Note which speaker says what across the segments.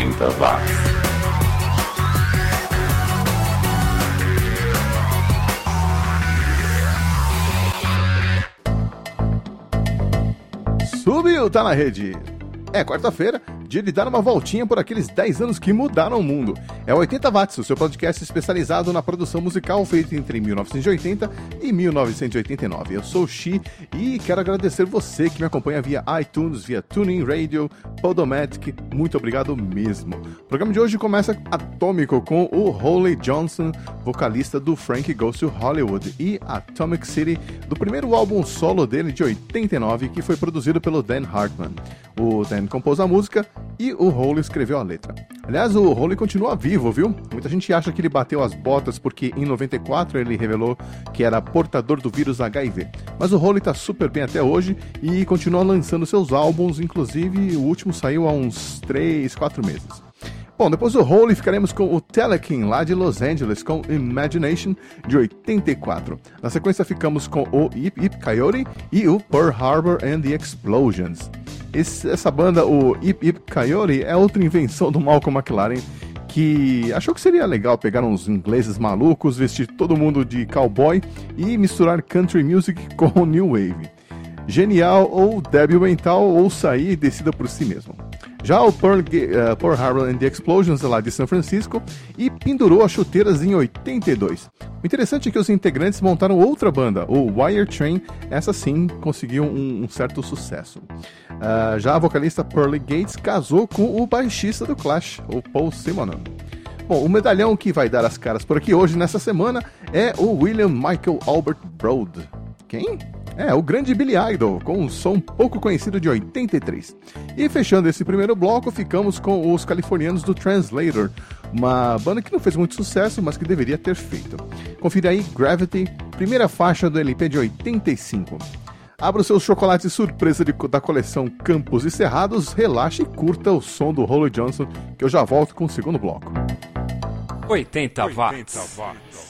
Speaker 1: 80 watts.
Speaker 2: Subiu, tá na rede. É quarta-feira, dia de dar uma voltinha por aqueles 10 anos que mudaram o mundo. É 80 Watts, o seu podcast especializado na produção musical feita entre 1980 e 1989. Eu sou o Xi e quero agradecer você que me acompanha via iTunes, via Tuning Radio, Podomatic. Muito obrigado mesmo. O programa de hoje começa atômico com o Holly Johnson, vocalista do Frank Goes to Hollywood, e Atomic City, do primeiro álbum solo dele de 89, que foi produzido pelo Dan Hartman. O Dan compôs a música e o Holly escreveu a letra. Aliás, o Holly continua vivo, viu? Muita gente acha que ele bateu as botas porque em 94 ele revelou que era portador do vírus HIV. Mas o Holly tá super bem até hoje e continua lançando seus álbuns, inclusive o último saiu há uns 3, 4 meses. Bom, depois do Holy ficaremos com o Telekin, lá de Los Angeles, com Imagination, de 84. Na sequência ficamos com o Ip Ip Coyote e o Pearl Harbor and the Explosions. Esse, essa banda, o Ip Ip Coyote, é outra invenção do Malcolm McLaren, que achou que seria legal pegar uns ingleses malucos, vestir todo mundo de cowboy e misturar country music com new wave. Genial ou débil mental ou sair e decida por si mesmo. Já o Pearl, uh, Pearl Harbor and the Explosions, lá de São Francisco, e pendurou as chuteiras em 82. O interessante é que os integrantes montaram outra banda, o Wire Train, essa sim conseguiu um, um certo sucesso. Uh, já a vocalista Pearly Gates casou com o baixista do Clash, o Paul Simonon. Bom, o medalhão que vai dar as caras por aqui hoje, nessa semana, é o William Michael Albert Broad. Quem? É, o grande Billy Idol, com um som pouco conhecido de 83. E fechando esse primeiro bloco, ficamos com os californianos do Translator, uma banda que não fez muito sucesso, mas que deveria ter feito. Confira aí Gravity, primeira faixa do LP de 85. Abra os seus chocolates surpresa de, da coleção Campos e Cerrados, relaxe e curta o som do Holly Johnson, que eu já volto com o segundo bloco.
Speaker 3: 80 watts. 80 watts.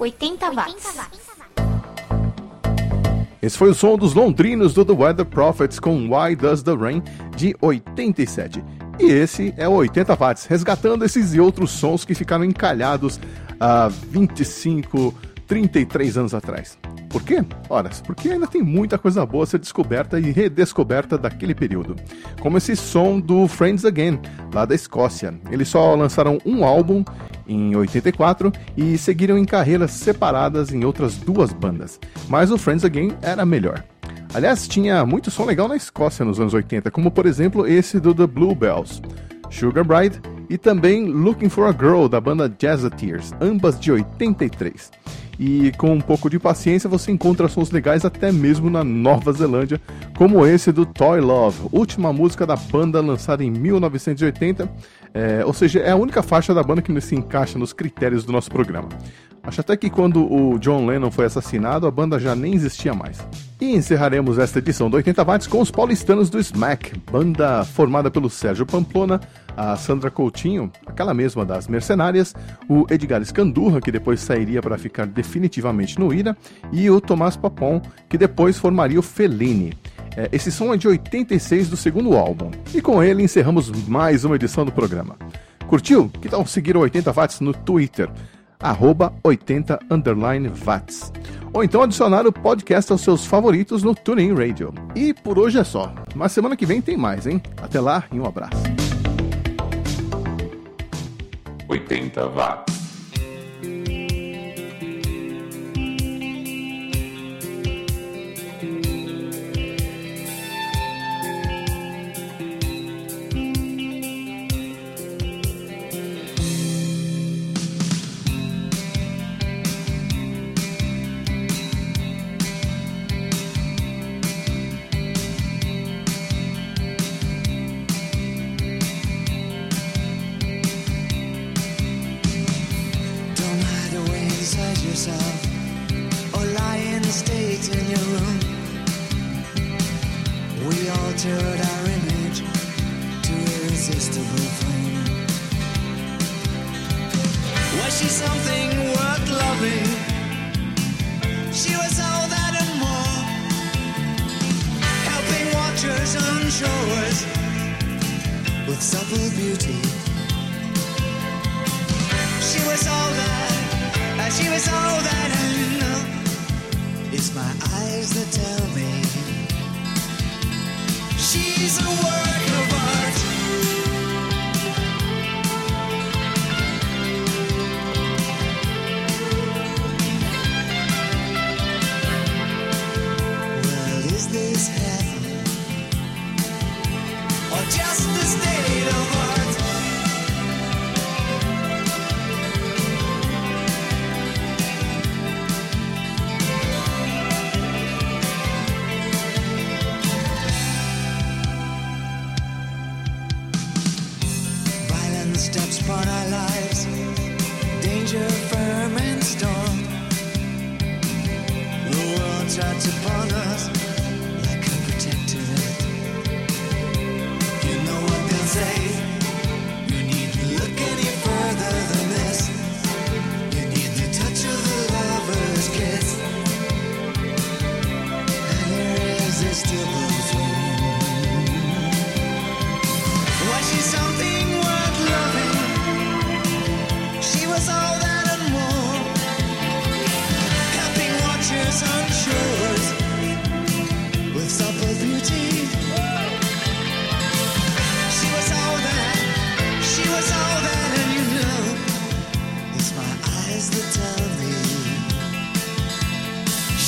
Speaker 4: 80 watts.
Speaker 5: 80 watts.
Speaker 2: Esse foi o som dos londrinos do The Weather Prophets com Why Does the Rain de 87. E esse é o 80 watts, resgatando esses e outros sons que ficaram encalhados há 25, 33 anos atrás. Por quê? Ora, porque ainda tem muita coisa boa a ser descoberta e redescoberta daquele período. Como esse som do Friends Again, lá da Escócia. Eles só lançaram um álbum em 84 e seguiram em carreiras separadas em outras duas bandas. Mas o Friends Again era melhor. Aliás, tinha muito som legal na Escócia nos anos 80, como por exemplo esse do The Bluebells, Sugar Bride e também Looking for a Girl da banda Jazzateers, ambas de 83. E com um pouco de paciência você encontra sons legais até mesmo na Nova Zelândia, como esse do Toy Love, última música da banda lançada em 1980, é, ou seja, é a única faixa da banda que se encaixa nos critérios do nosso programa. Acho até que quando o John Lennon foi assassinado, a banda já nem existia mais. E encerraremos esta edição do 80 Watts com os paulistanos do Smack, banda formada pelo Sérgio Pamplona, a Sandra Coutinho, aquela mesma das Mercenárias, o Edgar Escandurra, que depois sairia para ficar definitivamente no Ira, e o Tomás Papon, que depois formaria o Fellini. É, esse som é de 86 do segundo álbum. E com ele encerramos mais uma edição do programa. Curtiu? Que tal seguir o 80 Watts no Twitter? arroba 80 underline watts. Ou então adicionar o podcast aos seus favoritos no TuneIn Radio. E por hoje é só. Mas semana que vem tem mais, hein? Até lá e um abraço.
Speaker 6: 80 watts.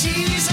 Speaker 7: She's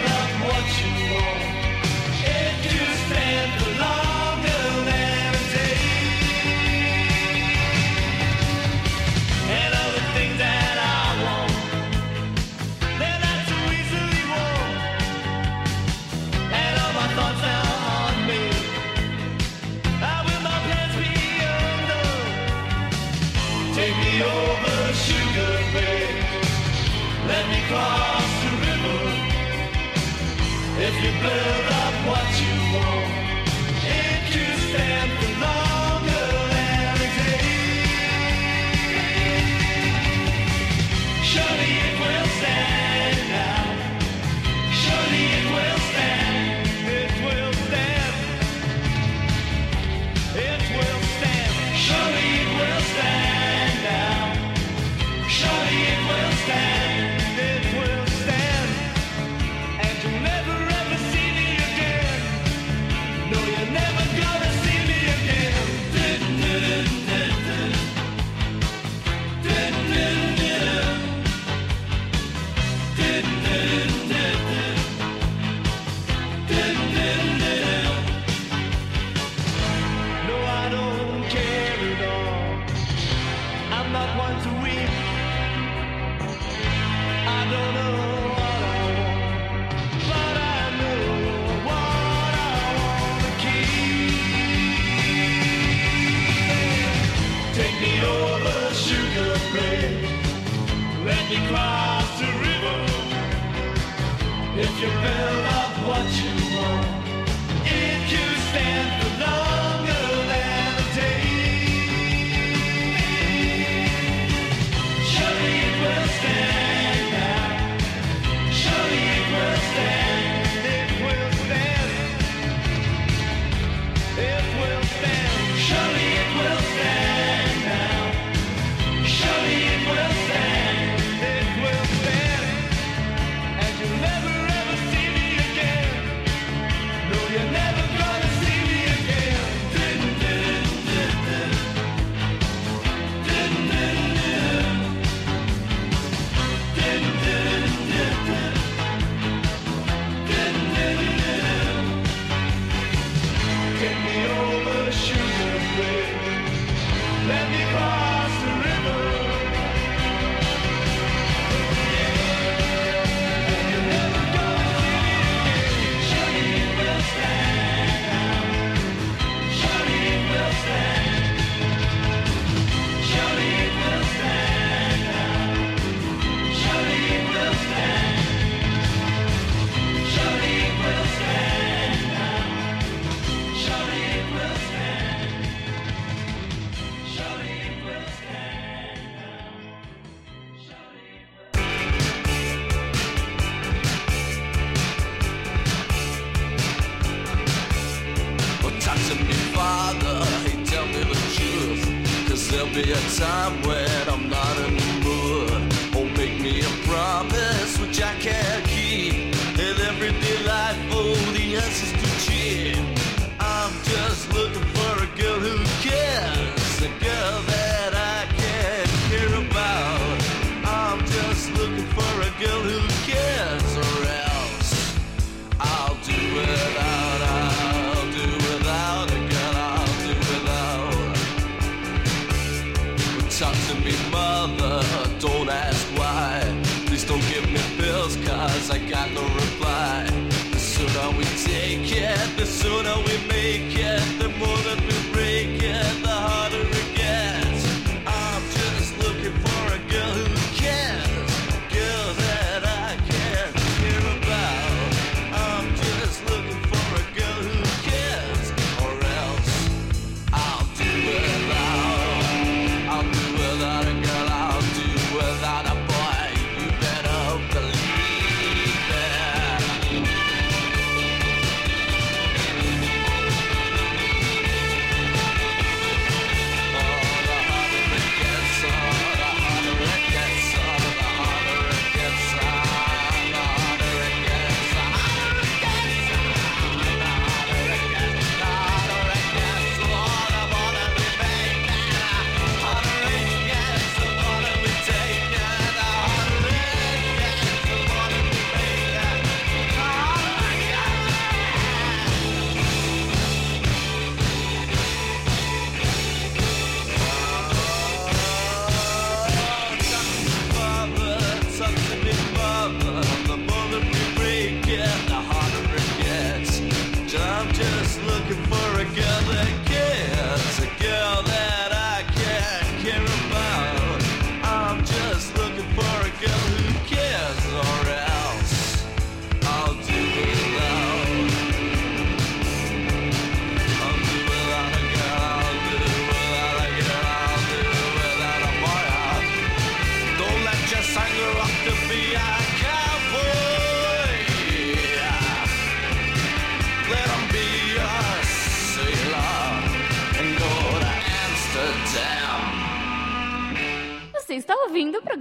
Speaker 7: you
Speaker 5: blue.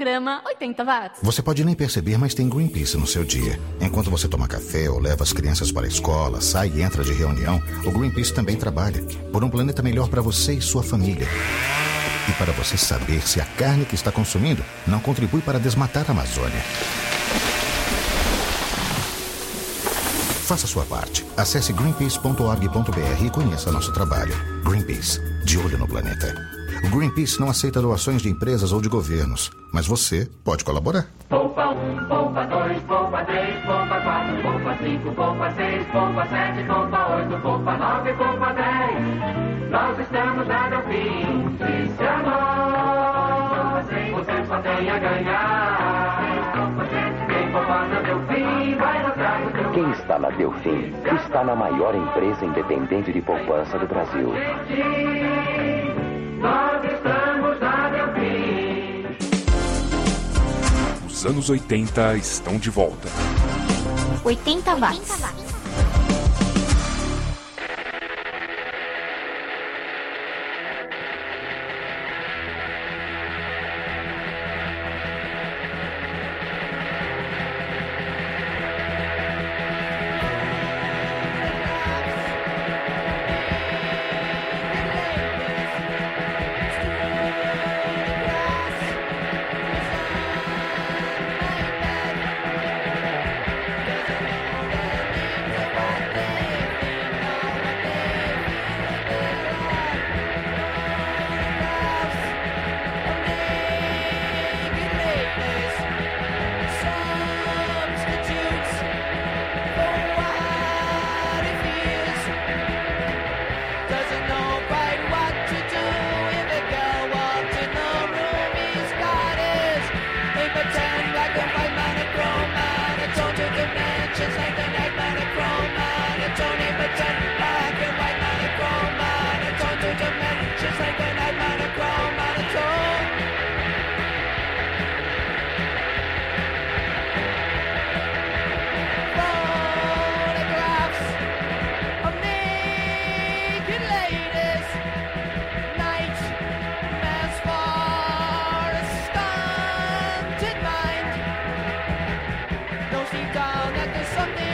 Speaker 5: Programa 80 Watts.
Speaker 8: Você pode nem perceber, mas tem Greenpeace no seu dia. Enquanto você toma café ou leva as crianças para a escola, sai e entra de reunião, o Greenpeace também trabalha por um planeta melhor para você e sua família. E para você saber se a carne que está consumindo não contribui para desmatar a Amazônia. Faça sua parte. Acesse greenpeace.org.br e conheça nosso trabalho. Greenpeace, de olho no planeta. O Greenpeace não aceita doações de empresas ou de governos, mas você pode colaborar.
Speaker 9: Poupa um, poupa dois, poupa três, poupa quatro, poupa cinco, poupa seis, poupa sete, poupa oito, poupa nove, poupa dez. Nós estamos dando ao fim. Se se amar, você só tem a ganhar. Quem poupar na Delfim vai no teu
Speaker 10: Quem está na Delfim está na maior empresa independente de poupança do Brasil.
Speaker 9: Nós estamos na Delfim.
Speaker 3: Os anos 80 estão de volta.
Speaker 5: 80 watts.
Speaker 11: Black like there's something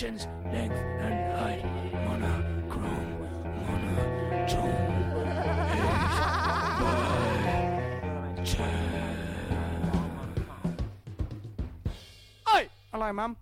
Speaker 11: dimensions, length and height, monochrome, monotone.
Speaker 12: Hello, Mum.